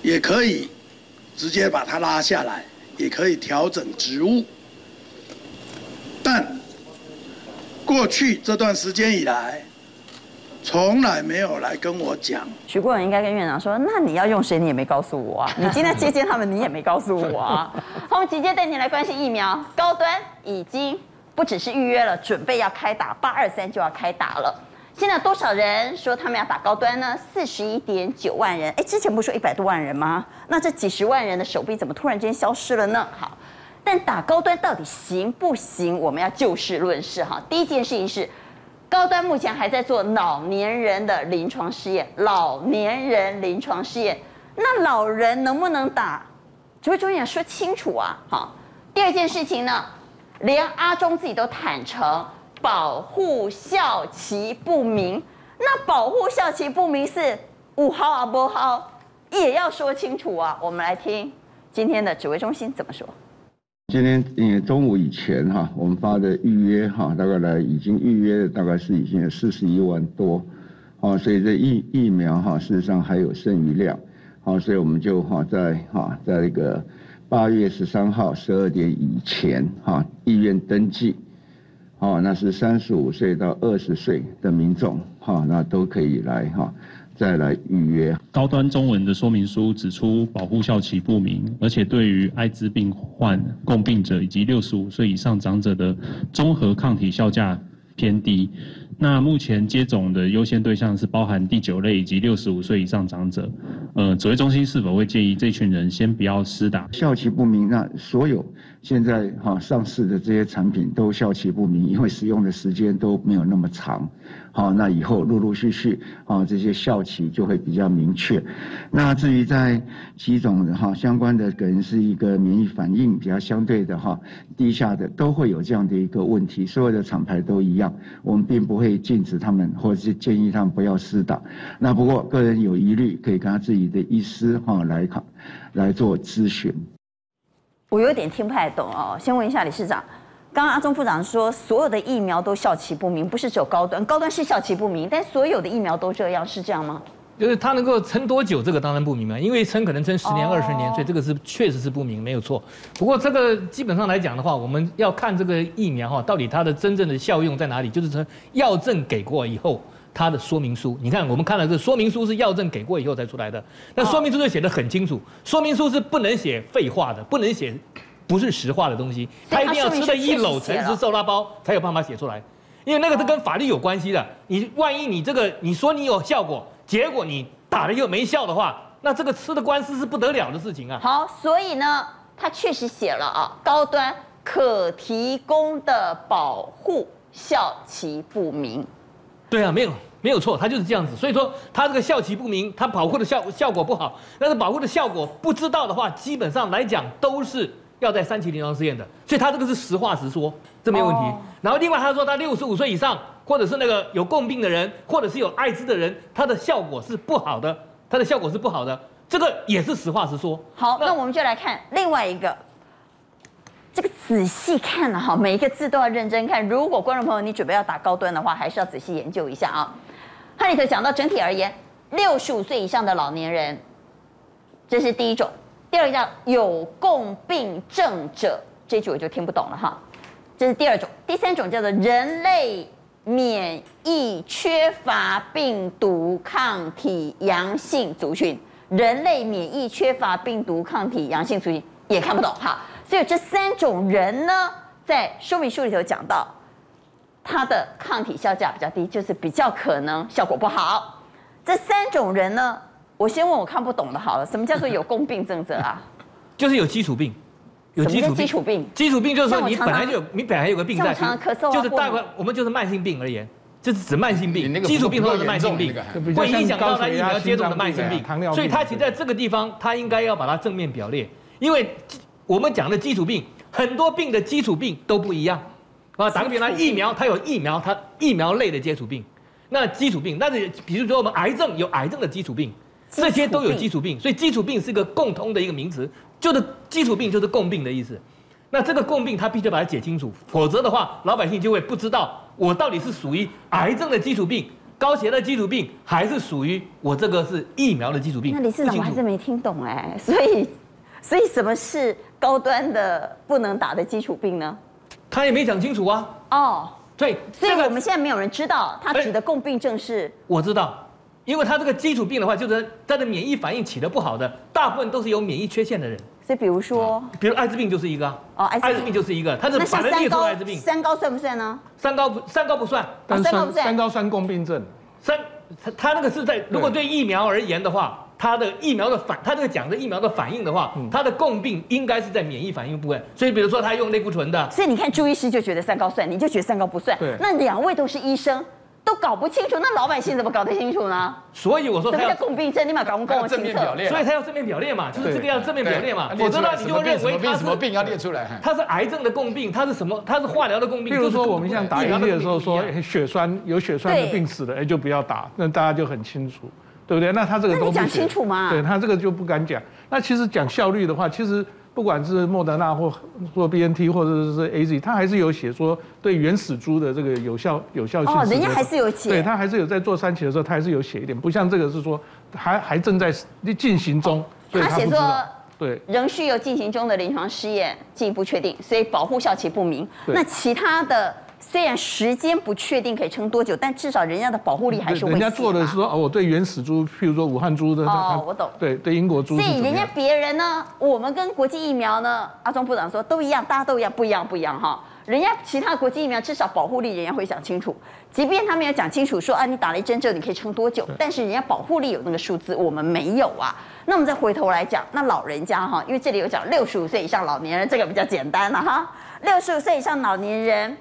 也可以直接把他拉下来，也可以调整职务。但过去这段时间以来，从来没有来跟我讲。徐国勇应该跟院长说：“那你要用谁？你也没告诉我啊！你今天接见他们，你也没告诉我啊！”好，我们直接带你来关心疫苗。高端已经不只是预约了，准备要开打，八二三就要开打了。现在多少人说他们要打高端呢？四十一点九万人。哎，之前不是说一百多万人吗？那这几十万人的手臂怎么突然间消失了呢？好。但打高端到底行不行？我们要就事论事哈。第一件事情是，高端目前还在做老年人的临床试验，老年人临床试验，那老人能不能打？指挥中心要说清楚啊！好，第二件事情呢，连阿中自己都坦诚保护效期不明，那保护效期不明是五号啊不号，也要说清楚啊！我们来听今天的指挥中心怎么说。今天嗯中午以前哈，我们发的预约哈，大概来已经预约的大概是已经有四十一万多，好，所以这疫疫苗哈事实上还有剩余量，好，所以我们就哈在哈在那个八月十三号十二点以前哈意愿登记，好，那是三十五岁到二十岁的民众哈，那都可以来哈。再来预约。高端中文的说明书指出，保护效期不明，而且对于艾滋病患共病者以及六十五岁以上长者的综合抗体效价偏低。那目前接种的优先对象是包含第九类以及六十五岁以上长者。呃，指挥中心是否会建议这群人先不要施打？效期不明，那所有现在哈上市的这些产品都效期不明，因为使用的时间都没有那么长。好，那以后陆陆续续，啊，这些效期就会比较明确。那至于在几种哈相关的，可能是一个免疫反应比较相对的哈低下的，都会有这样的一个问题。所有的厂牌都一样，我们并不会禁止他们，或是建议他们不要施打。那不过个人有疑虑，可以跟他自己的医师哈来考来做咨询。我有点听不太懂哦，先问一下李市长。刚刚阿中部长说，所有的疫苗都效期不明，不是只有高端，高端是效期不明，但所有的疫苗都这样，是这样吗？就是它能够撑多久，这个当然不明嘛，因为撑可能撑十年、二十年，所以这个是确实是不明，没有错。不过这个基本上来讲的话，我们要看这个疫苗哈，到底它的真正的效用在哪里？就是说药证给过以后，它的说明书，你看我们看了这说明书是药证给过以后才出来的，那说明书就写的很清楚，说明书是不能写废话的，不能写不是实话的东西，他一定要吃了一篓诚实瘦拉包才有办法写出来，因为那个是跟法律有关系的，你万一你这个你说你有效果。结果你打了又没效的话，那这个吃的官司是不得了的事情啊。好，所以呢，他确实写了啊，高端可提供的保护效期不明。对啊，没有没有错，他就是这样子。所以说他这个效期不明，他保护的效效果不好，但是保护的效果不知道的话，基本上来讲都是要在三期临床试验的。所以他这个是实话实说，这没有问题。然后另外他说他六十五岁以上。或者是那个有共病的人，或者是有艾滋的人，他的效果是不好的，他的效果是不好的，这个也是实话实说。好，那我们就来看另外一个，这个仔细看了哈，每一个字都要认真看。如果观众朋友你准备要打高端的话，还是要仔细研究一下啊。哈里头讲到整体而言，六十五岁以上的老年人，这是第一种；第二个叫有共病症者，这句我就听不懂了哈。这是第二种；第三种叫做人类。免疫缺乏病毒抗体阳性族群，人类免疫缺乏病毒抗体阳性族群也看不懂哈，所以这三种人呢，在说明书里头讲到，他的抗体效价比较低，就是比较可能效果不好。这三种人呢，我先问我看不懂的好了，什么叫做有共病症者啊？就是有基础病。有基础基础病，基础病就是说你本来就有，你本来有个病在，常常咳嗽啊、就是大概我们就是慢性病而言，就是指慢性病。基础病或者是慢性病，会影响到他疫苗接种的慢性病。所以他其实在这个地方，他应该要把它正面表列，因为我们讲的基础病，很多病的基础病都不一样。啊，打个比方，疫苗它有疫苗，它疫苗类的基础病，那基础病，那是比如说我们癌症有癌症的基础病，这些都有基础病，所以基础病是一个共通的一个名词。就是基础病就是共病的意思，那这个共病他必须把它解清楚，否则的话老百姓就会不知道我到底是属于癌症的基础病、高血压的基础病，还是属于我这个是疫苗的基础病。那理事长我还是没听懂哎，所以所以什么是高端的不能打的基础病呢？他也没讲清楚啊。哦，对，所以我们现在没有人知道他指的共病症是。我知道。因为他这个基础病的话，就是他的免疫反应起得不好的，大部分都是有免疫缺陷的人。所以比如说，比如艾滋病就是一个哦，艾滋病就是一个，他是反人列出艾滋病。三高算不算呢？三高不，三高不算。三高不算。三高算共病症。三，他他那个是在如果对疫苗而言的话，他的疫苗的反，他这个讲的疫苗的反应的话，他的共病应该是在免疫反应部分。所以比如说他用类固醇的。所以你看朱医师就觉得三高算，你就觉得三高不算。对。那两位都是医生。都搞不清楚，那老百姓怎么搞得清楚呢？所以我说，什么叫共病症？你把搞不搞清楚？所以他要正面表列嘛，就是这个要正面表列嘛。否则呢，你就认为他什么病要列出来？他是癌症的共病，他是什么？他是化疗的共病。比如说，我们像打疫苗的时候说 血栓有血栓的病史的，哎，就不要打，那大家就很清楚，对不对？那他这个都讲清楚嘛？对他这个就不敢讲。那其实讲效率的话，其实。不管是莫德纳或或 BNT 或者是 AZ，它还是有写说对原始株的这个有效有效性。哦，人家还是有写。对，他还是有在做三期的时候，他还是有写一点，不像这个是说还还正在进行中。他写作对，仍需有进行中的临床试验进一步确定，所以保护效期不明。那其他的。虽然时间不确定可以撑多久，但至少人家的保护力还是会。人家做的是说，哦，我对原始猪，譬如说武汉猪的。哦，我懂。对对，英国猪。所以人家别人呢，我们跟国际疫苗呢，阿中部长说都一样，大家都一样，不一样不一样哈。人家其他国际疫苗至少保护力，人家会想清楚。即便他们要讲清楚说啊，你打了一针之后你可以撑多久，但是人家保护力有那个数字，我们没有啊。那我们再回头来讲，那老人家哈，因为这里有讲六十五岁以上老年人，这个比较简单了哈。六十五岁以上老年人。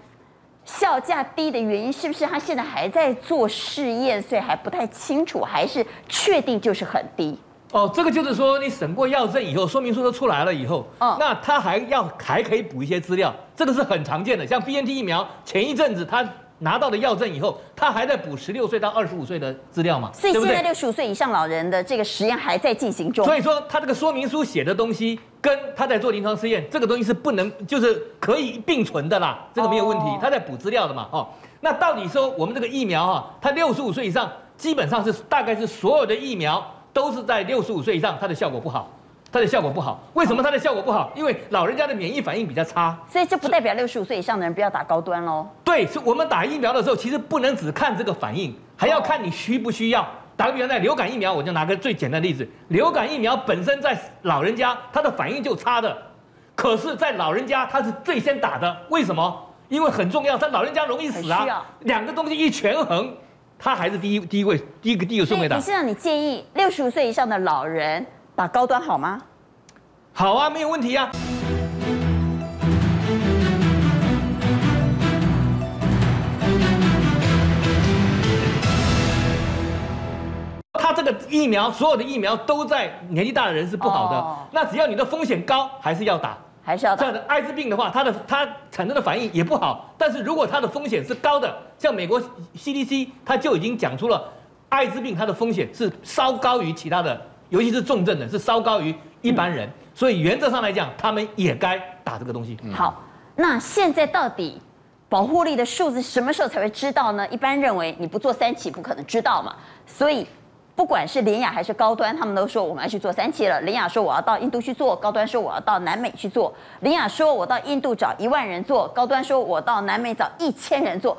效价低的原因是不是他现在还在做试验，所以还不太清楚，还是确定就是很低？哦，这个就是说你审过药证以后，说明书都出来了以后，哦，那他还要还可以补一些资料，这个是很常见的。像 BNT 疫苗前一阵子他。拿到了药证以后，他还在补十六岁到二十五岁的资料嘛？所以现在六十五岁以上老人的这个实验还在进行中。所以说，他这个说明书写的东西跟他在做临床试验，这个东西是不能，就是可以并存的啦，这个没有问题。他在补资料的嘛，哦，那到底说我们这个疫苗啊，他六十五岁以上基本上是大概是所有的疫苗都是在六十五岁以上，它的效果不好。它的效果不好，为什么它的效果不好？因为老人家的免疫反应比较差，所以这不代表六十五岁以上的人不要打高端喽。对，是我们打疫苗的时候，其实不能只看这个反应，还要看你需不需要。打个比方，在流感疫苗，我就拿个最简单的例子，流感疫苗本身在老人家它的反应就差的，可是，在老人家他是最先打的，为什么？因为很重要，他老人家容易死啊。两个东西一权衡，他还是第一第一位，第一个第一个顺位打。你是让你建议六十五岁以上的老人打高端好吗？好啊，没有问题啊。他这个疫苗，所有的疫苗都在年纪大的人是不好的。哦、那只要你的风险高，还是要打，还是要打。这样的艾滋病的话，它的它产生的反应也不好。但是如果它的风险是高的，像美国 CDC，它就已经讲出了艾滋病它的风险是稍高于其他的，尤其是重症的，是稍高于一般人。嗯所以原则上来讲，他们也该打这个东西。好，那现在到底保护力的数字什么时候才会知道呢？一般认为你不做三期不可能知道嘛。所以不管是联雅还是高端，他们都说我们要去做三期了。林雅说我要到印度去做，高端说我要到南美去做。林雅说我到印度找一万人做，高端说我到南美找一千人做。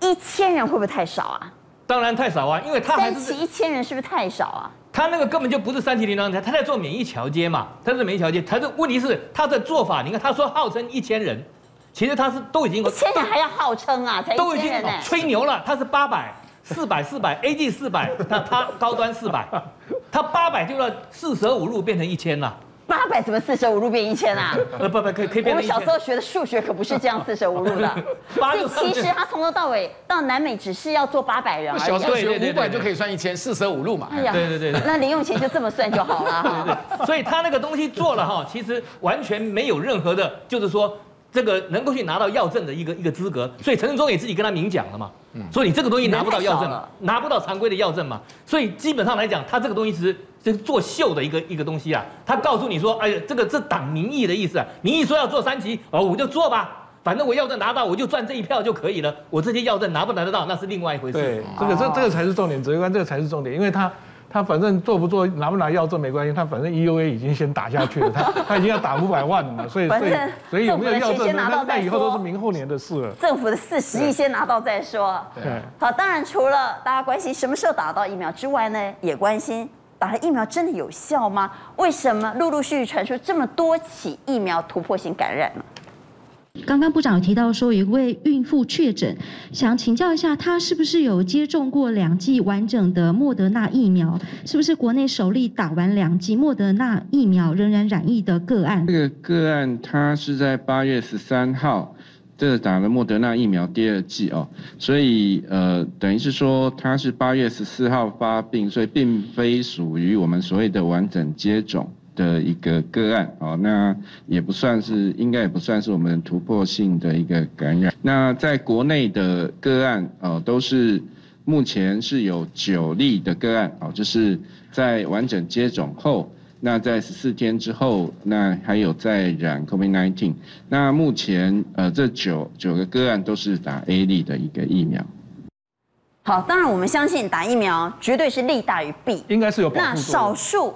一千人会不会太少啊？当然太少啊，因为他三期一千人是不是太少啊？他那个根本就不是三期临床，他他在做免疫桥接嘛，他是免疫桥接，他的问题是他的做法，你看他说号称一千人，其实他是都已经一千人还要号称啊，才都已经吹牛了，他是八百、四百、四百，A G 四百，那他高端四百，他八百就要四舍五入变成一千了。八百怎么四舍五入变一千啊？呃不不可以可以变。我们小时候学的数学可不是这样四舍五入的。所以其实他从头到尾到南美只是要做八百人而已。小时候学五百就可以算一千，四舍五入嘛。哎呀，对对对。那零用钱就这么算就好了。对对对。所以他那个东西做了哈，其实完全没有任何的，就是说这个能够去拿到药证的一个一个资格。所以陈时中也自己跟他明讲了嘛。嗯。所以你这个东西拿不到药证，拿不到常规的药证嘛。所以基本上来讲，他这个东西是。这是作秀的一个一个东西啊！他告诉你说：“哎呀，这个这党民意的意思啊！民意说要做三级，哦，我就做吧，反正我药证拿到，我就赚这一票就可以了。我这些药证拿不拿得到，那是另外一回事。”对，这个这这个才是重点，指挥官这个才是重点，因为他他反正做不做拿不拿药证没关系，他反正 EUA 已经先打下去了，他 他已经要打五百万了嘛，所以所以所以有没有药证，那那以后都是明后年的事了。政府的四十亿先拿到再说。对，好，当然除了大家关心什么时候打到疫苗之外呢，也关心。打了疫苗真的有效吗？为什么陆陆续续传出这么多起疫苗突破性感染呢？刚刚部长有提到说，有一位孕妇确诊，想请教一下，她是不是有接种过两剂完整的莫德纳疫苗？是不是国内首例打完两剂莫德纳疫苗仍然染疫的个案？这个个案，她是在八月十三号。这个打了莫德纳疫苗第二剂哦，所以呃，等于是说他是八月十四号发病，所以并非属于我们所谓的完整接种的一个个案哦，那也不算是，应该也不算是我们突破性的一个感染。那在国内的个案哦，都是目前是有九例的个案哦，就是在完整接种后。那在十四天之后，那还有在染 COVID-19。那目前呃，这九九个个案都是打 A 类的一个疫苗。好，当然我们相信打疫苗绝对是利大于弊，应该是有保护。那少数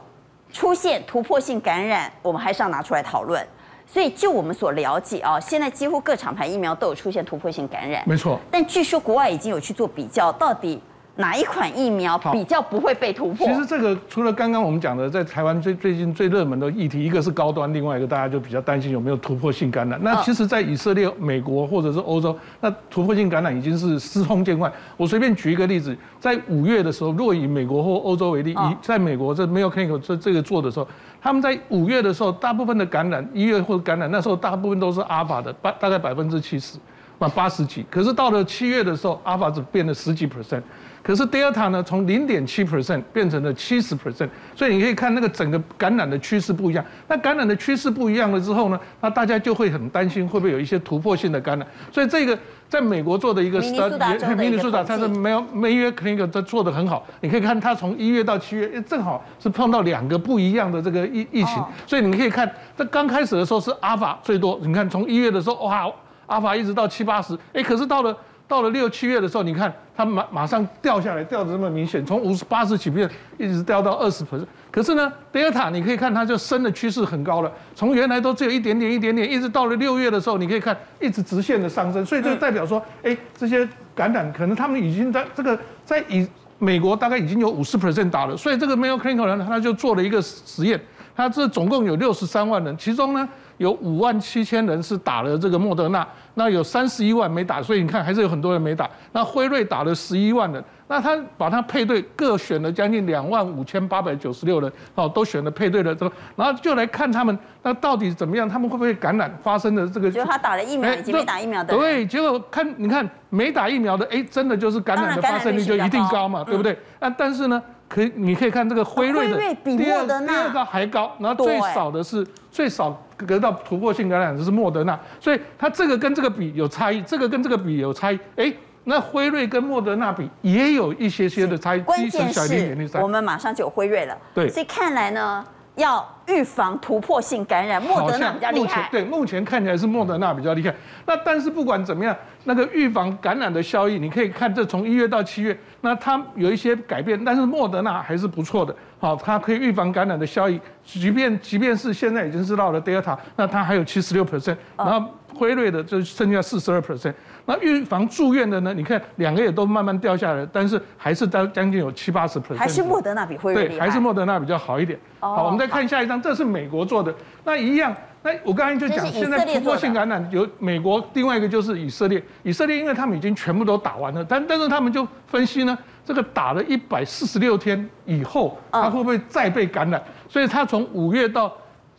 出现突破性感染，我们还是要拿出来讨论。所以就我们所了解啊，现在几乎各厂牌疫苗都有出现突破性感染，没错。但据说国外已经有去做比较，到底。哪一款疫苗比较不会被突破？其实这个除了刚刚我们讲的，在台湾最最近最热门的议题，一个是高端，另外一个大家就比较担心有没有突破性感染。那其实，在以色列、美国或者是欧洲，那突破性感染已经是司空见惯。我随便举一个例子，在五月的时候，如果以美国或欧洲为例，以在美国这 Mayo Clinic 这这个做的时候，他们在五月的时候，大部分的感染一月或者感染那时候，大部分都是阿法的，八大概百分之七十，那八十几。可是到了七月的时候，阿法只变了十几 percent。可是 Delta 呢，从零点七 percent 变成了七十 percent，所以你可以看那个整个感染的趋势不一样。那感染的趋势不一样了之后呢，那大家就会很担心会不会有一些突破性的感染。所以这个在美国做的一个 study，明尼苏达它是 Mayo Mayo Clinic 它做的很好。你可以看它从一月到七月，正好是碰到两个不一样的这个疫疫情，所以你可以看它刚开始的时候是 Alpha 最多。你看从一月的时候哇，Alpha 一直到七八十，哎，可是到了。到了六七月的时候，你看它马马上掉下来，掉的这么明显，从五十八十起变，一直掉到二十 percent。可是呢，德尔塔你可以看它就升的趋势很高了，从原来都只有一点点一点点，一直到了六月的时候，你可以看一直直线的上升，所以这代表说，哎，这些感染可能他们已经在这个在以美国大概已经有五十 percent 打了，所以这个 Mayo Clinic 呢，他就做了一个实验，他这总共有六十三万人，其中呢。有五万七千人是打了这个莫德纳，那有三十一万没打，所以你看还是有很多人没打。那辉瑞打了十一万人，那他把他配对各选了将近两万五千八百九十六人，哦，都选了配对了之后，然后就来看他们那到底怎么样，他们会不会感染发生的这个？就他打了疫苗以及没打疫苗的。对，结果看你看没打疫苗的，哎，真的就是感染的发生率就一定高嘛，对不对？啊，但是呢。可以，你可以看这个辉瑞的第二第二个还高，然后最少的是最少得到突破性感染的是莫德纳，所以它这个跟这个比有差异，这个跟这个比有差异。哎，那辉瑞跟莫德纳比也有一些些的差异。关键是，我们马上就有辉瑞了。对，所以看来呢。要预防突破性感染，莫德纳比较厉害。对，目前看起来是莫德纳比较厉害。那但是不管怎么样，那个预防感染的效益，你可以看这从一月到七月，那它有一些改变，但是莫德纳还是不错的。好，它可以预防感染的效益，即便即便是现在已经是到了 Delta，那它还有七十六 percent，然后辉瑞的就剩下四十二 percent。那预防住院的呢？你看两个也都慢慢掉下来，但是还是到将近有七八十 percent。还是莫德纳比辉瑞对，还是莫德纳比较好一点。哦、好，我们再看下一张，这是美国做的，那一样。那我刚才就讲，现在突破性感染有美国，另外一个就是以色列。以色列因为他们已经全部都打完了，但但是他们就分析呢，这个打了一百四十六天以后，他会不会再被感染？所以他从五月到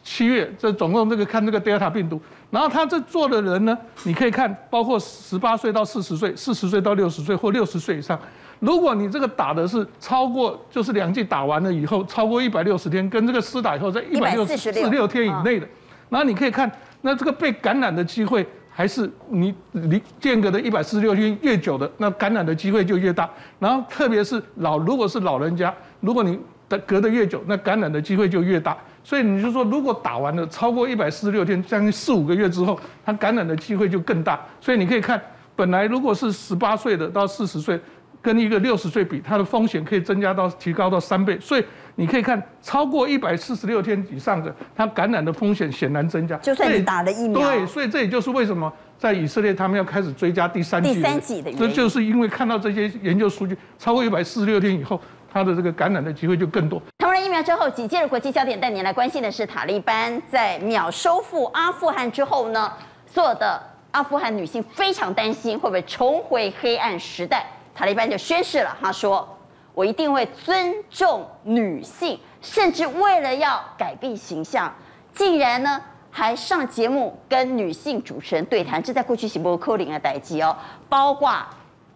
七月，这总共这个看这个德尔塔病毒。然后他这做的人呢，你可以看，包括十八岁到四十岁、四十岁到六十岁或六十岁以上。如果你这个打的是超过，就是两剂打完了以后，超过一百六十天，跟这个施打以后在一百六十六天以内的，然后你可以看，那这个被感染的机会还是你离间隔的一百四十六天越久的，那感染的机会就越大。然后特别是老，如果是老人家，如果你的隔得越久，那感染的机会就越大。所以你就说，如果打完了超过一百四十六天，将近四五个月之后，它感染的机会就更大。所以你可以看，本来如果是十八岁的到四十岁，跟一个六十岁比，它的风险可以增加到提高到三倍。所以你可以看，超过一百四十六天以上的，它感染的风险显然增加。就算你打了疫苗。对，所以这也就是为什么在以色列他们要开始追加第三剂。第三剂的。这就是因为看到这些研究数据，超过一百四十六天以后。它的这个感染的机会就更多。谈完疫苗之后，紧接着国际焦点带您来关心的是塔利班在秒收复阿富汗之后呢，所有的阿富汗女性非常担心会不会重回黑暗时代。塔利班就宣誓了，他说：“我一定会尊重女性，甚至为了要改变形象，竟然呢还上节目跟女性主持人对谈。这在过去是不可能的代际哦，包括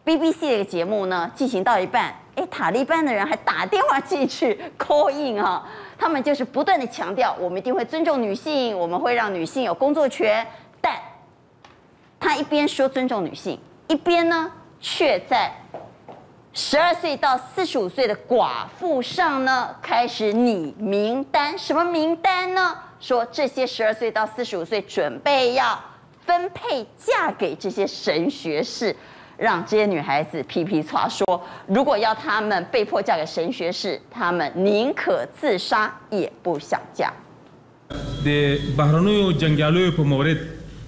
BBC 的一个节目呢进行到一半。”哎，塔利班的人还打电话进去 call in 啊，他们就是不断的强调，我们一定会尊重女性，我们会让女性有工作权。但他一边说尊重女性，一边呢却在十二岁到四十五岁的寡妇上呢开始拟名单，什么名单呢？说这些十二岁到四十五岁准备要分配嫁给这些神学士。让这些女孩子皮皮剉说，如果要她们被迫嫁给神学士，她们宁可自杀也不想嫁。د بهرنیو جنگیالیو په مورد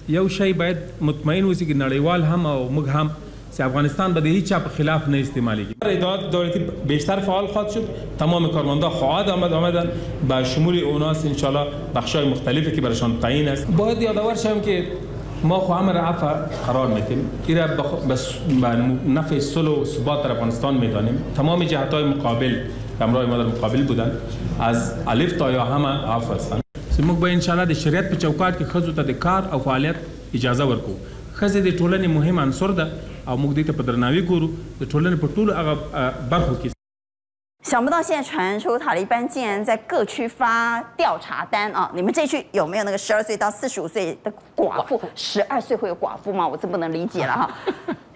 یو شی باید مطمئن اوسي چې نړیوال هم او موږ هم چې افغانستان به د هیچ چا په خلاف نه استعمالیږي ادارات دولتی بیشتر فعال خواهد شد تمام کارمندا خواهد آمد آمدن به شمول اوناس انشالله بخشای مختلفی که برشان تعیین است باید یادآور شوم که ما خو امر عفو قرار میدیم. این را به نفع صلح و ثبات در افغانستان میدانیم. تمام جهت های مقابل همراه ما در مقابل بودن. از الف تا یا همه عفو هستند موږ به ان شاء الله د شریعت په چوکاټ کې خزو ته د کار او فعالیت اجازه ورکو. خزه د ټولنې مهم عنصر ده او موږ دې ته په درناوي ګورو. د ټولنې په ټولو هغه برخو کې 想不到现在传出塔利班竟然在各区发调查单啊！你们这区有没有那个十二岁到四十五岁的寡妇？十二岁会有寡妇吗？我真不能理解了哈。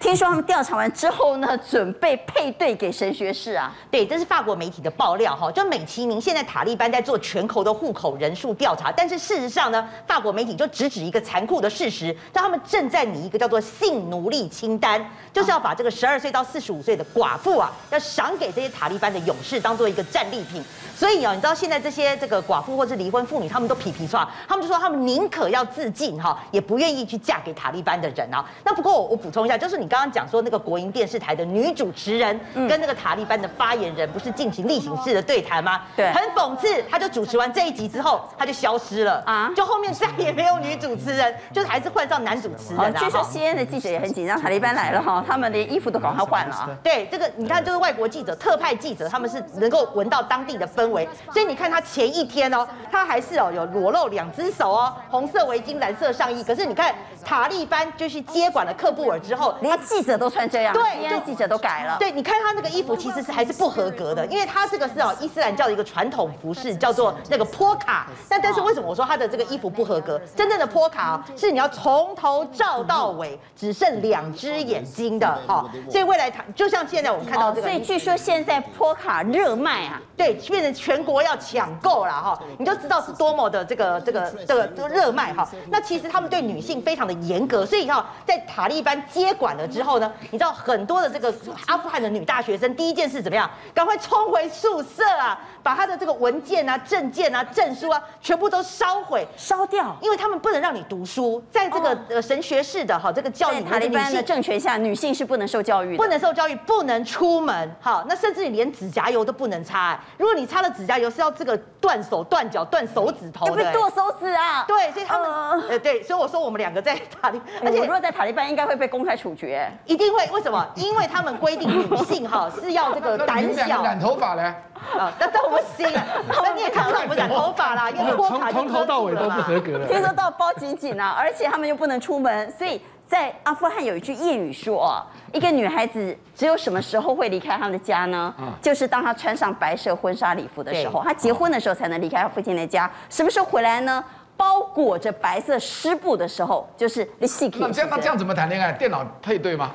听说他们调查完之后呢，准备配对给神学士啊。对，这是法国媒体的爆料哈，就美其名现在塔利班在做全球的户口人数调查，但是事实上呢，法国媒体就直指一个残酷的事实，让他们正在拟一个叫做性奴隶清单，就是要把这个十二岁到四十五岁的寡妇啊，要赏给这些塔利班的勇士当做一个战利品。所以啊，你知道现在这些这个寡妇或是离婚妇女，他们都皮皮剉，他们就说他们宁可要自尽哈，也不愿意去嫁给塔利班的人啊。那不过我我补充一下，就是你。刚刚讲说那个国营电视台的女主持人跟那个塔利班的发言人不是进行例行式的对谈吗？对，很讽刺，他就主持完这一集之后，他就消失了。啊，就后面再也没有女主持人，就是还是换上男主持人。据说 CNN 的记者也很紧张，塔利班来了哈，他们连衣服都赶快换了啊。对，这个你看，就是外国记者、特派记者，他们是能够闻到当地的氛围，所以你看他前一天哦，他还是哦有裸露两只手哦，红色围巾、蓝色上衣，可是你看塔利班就是接管了克布尔之后，连记者都穿这样，对，就记者都改了。对，你看他那个衣服其实是还是不合格的，因为他这个是哦伊斯兰教的一个传统服饰，叫做那个坡卡。但但是为什么我说他的这个衣服不合格？真正的坡卡哦，是你要从头照到尾，只剩两只眼睛的哈。所以未来他就像现在我们看到这个，所以据说现在坡卡热卖啊，对，变成全国要抢购了哈，你就知道是多么的这个这个这个热卖哈。那其实他们对女性非常的严格，所以哈，在塔利班接管了之后呢，你知道很多的这个阿富汗的女大学生，第一件事怎么样？赶快冲回宿舍啊，把他的这个文件啊、证件啊、证书啊，全部都烧毁、烧掉，因为他们不能让你读书。在这个呃神学式的哈这个教育塔利班的政权下，女性是不能受教育的，不能受教育，不能出门。好，那甚至你连指甲油都不能擦。如果你擦了指甲油，是要这个断手断脚断手指头的，会剁手指啊。对，所以他们呃对，所以我说我们两个在塔利，而且如果在塔利班，应该会被公开处决，一定会。为什么？因为他们规定女性哈是要这个胆小。染头发嘞？啊，那都不行。那你也看不到我们染头发啦，因为从从头到尾都不合格了。听说都要包紧紧啊，而且他们又不能出门，所以在阿富汗有一句谚语说哦，一个女孩子只有什么时候会离开她的家呢？就是当她穿上白色婚纱礼服的时候，她结婚的时候才能离开她父亲的家。什么时候回来呢？包裹着白色湿布的时候，就是你细那这样那这样怎么谈恋爱？电脑配对吗？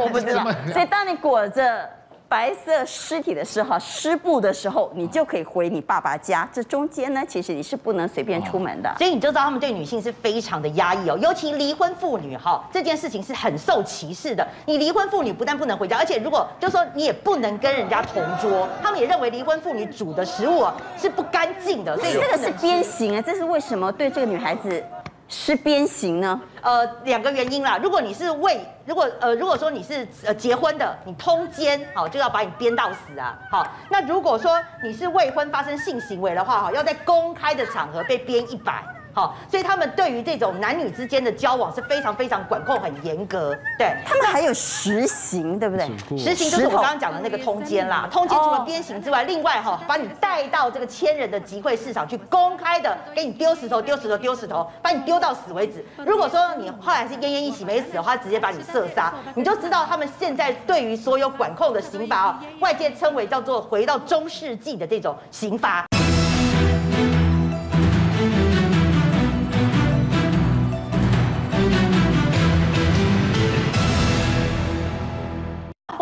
我不知道。所以当你裹着。白色尸体的时候，湿布的时候，你就可以回你爸爸家。这中间呢，其实你是不能随便出门的。所以你就知道他们对女性是非常的压抑哦，尤其离婚妇女哈，这件事情是很受歧视的。你离婚妇女不但不能回家，而且如果就说你也不能跟人家同桌，他们也认为离婚妇女煮的食物是不干净的。所以这个是鞭刑啊，这是为什么对这个女孩子？是鞭刑呢？呃，两个原因啦。如果你是未，如果呃，如果说你是呃结婚的，你通奸，好就要把你鞭到死啊。好，那如果说你是未婚发生性行为的话，哈，要在公开的场合被鞭一百。好，所以他们对于这种男女之间的交往是非常非常管控很严格。对，他们还有实刑，对不对？实刑就是我刚刚讲的那个通奸啦。通奸除了鞭刑之外，另外哈，把你带到这个千人的集会市场去，公开的给你丢石头、丢石头、丢石头，把你丢到死为止。如果说你后来是奄奄一息没死的话，直接把你射杀，你就知道他们现在对于所有管控的刑罚啊，外界称为叫做回到中世纪的这种刑罚。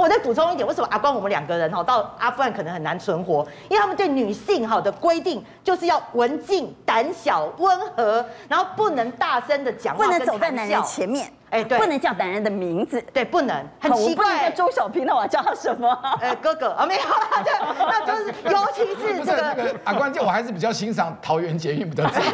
我再补充一点，为什么阿光我们两个人哈到阿富汗可能很难存活？因为他们对女性哈的规定就是要文静、胆小、温和，然后不能大声的讲话，不能走在男人前面，哎，对，不能叫男人的名字，对，不能，很奇怪。叫周小平，那我叫他什么？呃，哥哥啊，没有，对，那就是，尤其是这个啊关键，我还是比较欣赏桃园捷运比较自由。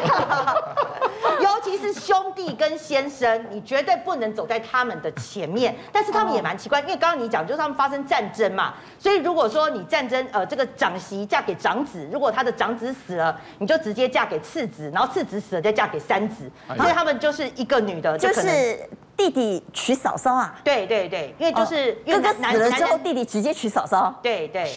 尤其是兄弟跟先生，你绝对不能走在他们的前面。但是他们也蛮奇怪，因为刚刚你讲就是他们发生战争嘛，所以如果说你战争，呃，这个长媳嫁给长子，如果他的长子死了，你就直接嫁给次子，然后次子死了再嫁给三子，所以他们就是一个女的，就是弟弟娶嫂嫂啊。对对对，因为就是哥哥死了之后，弟弟直接娶嫂嫂。对对。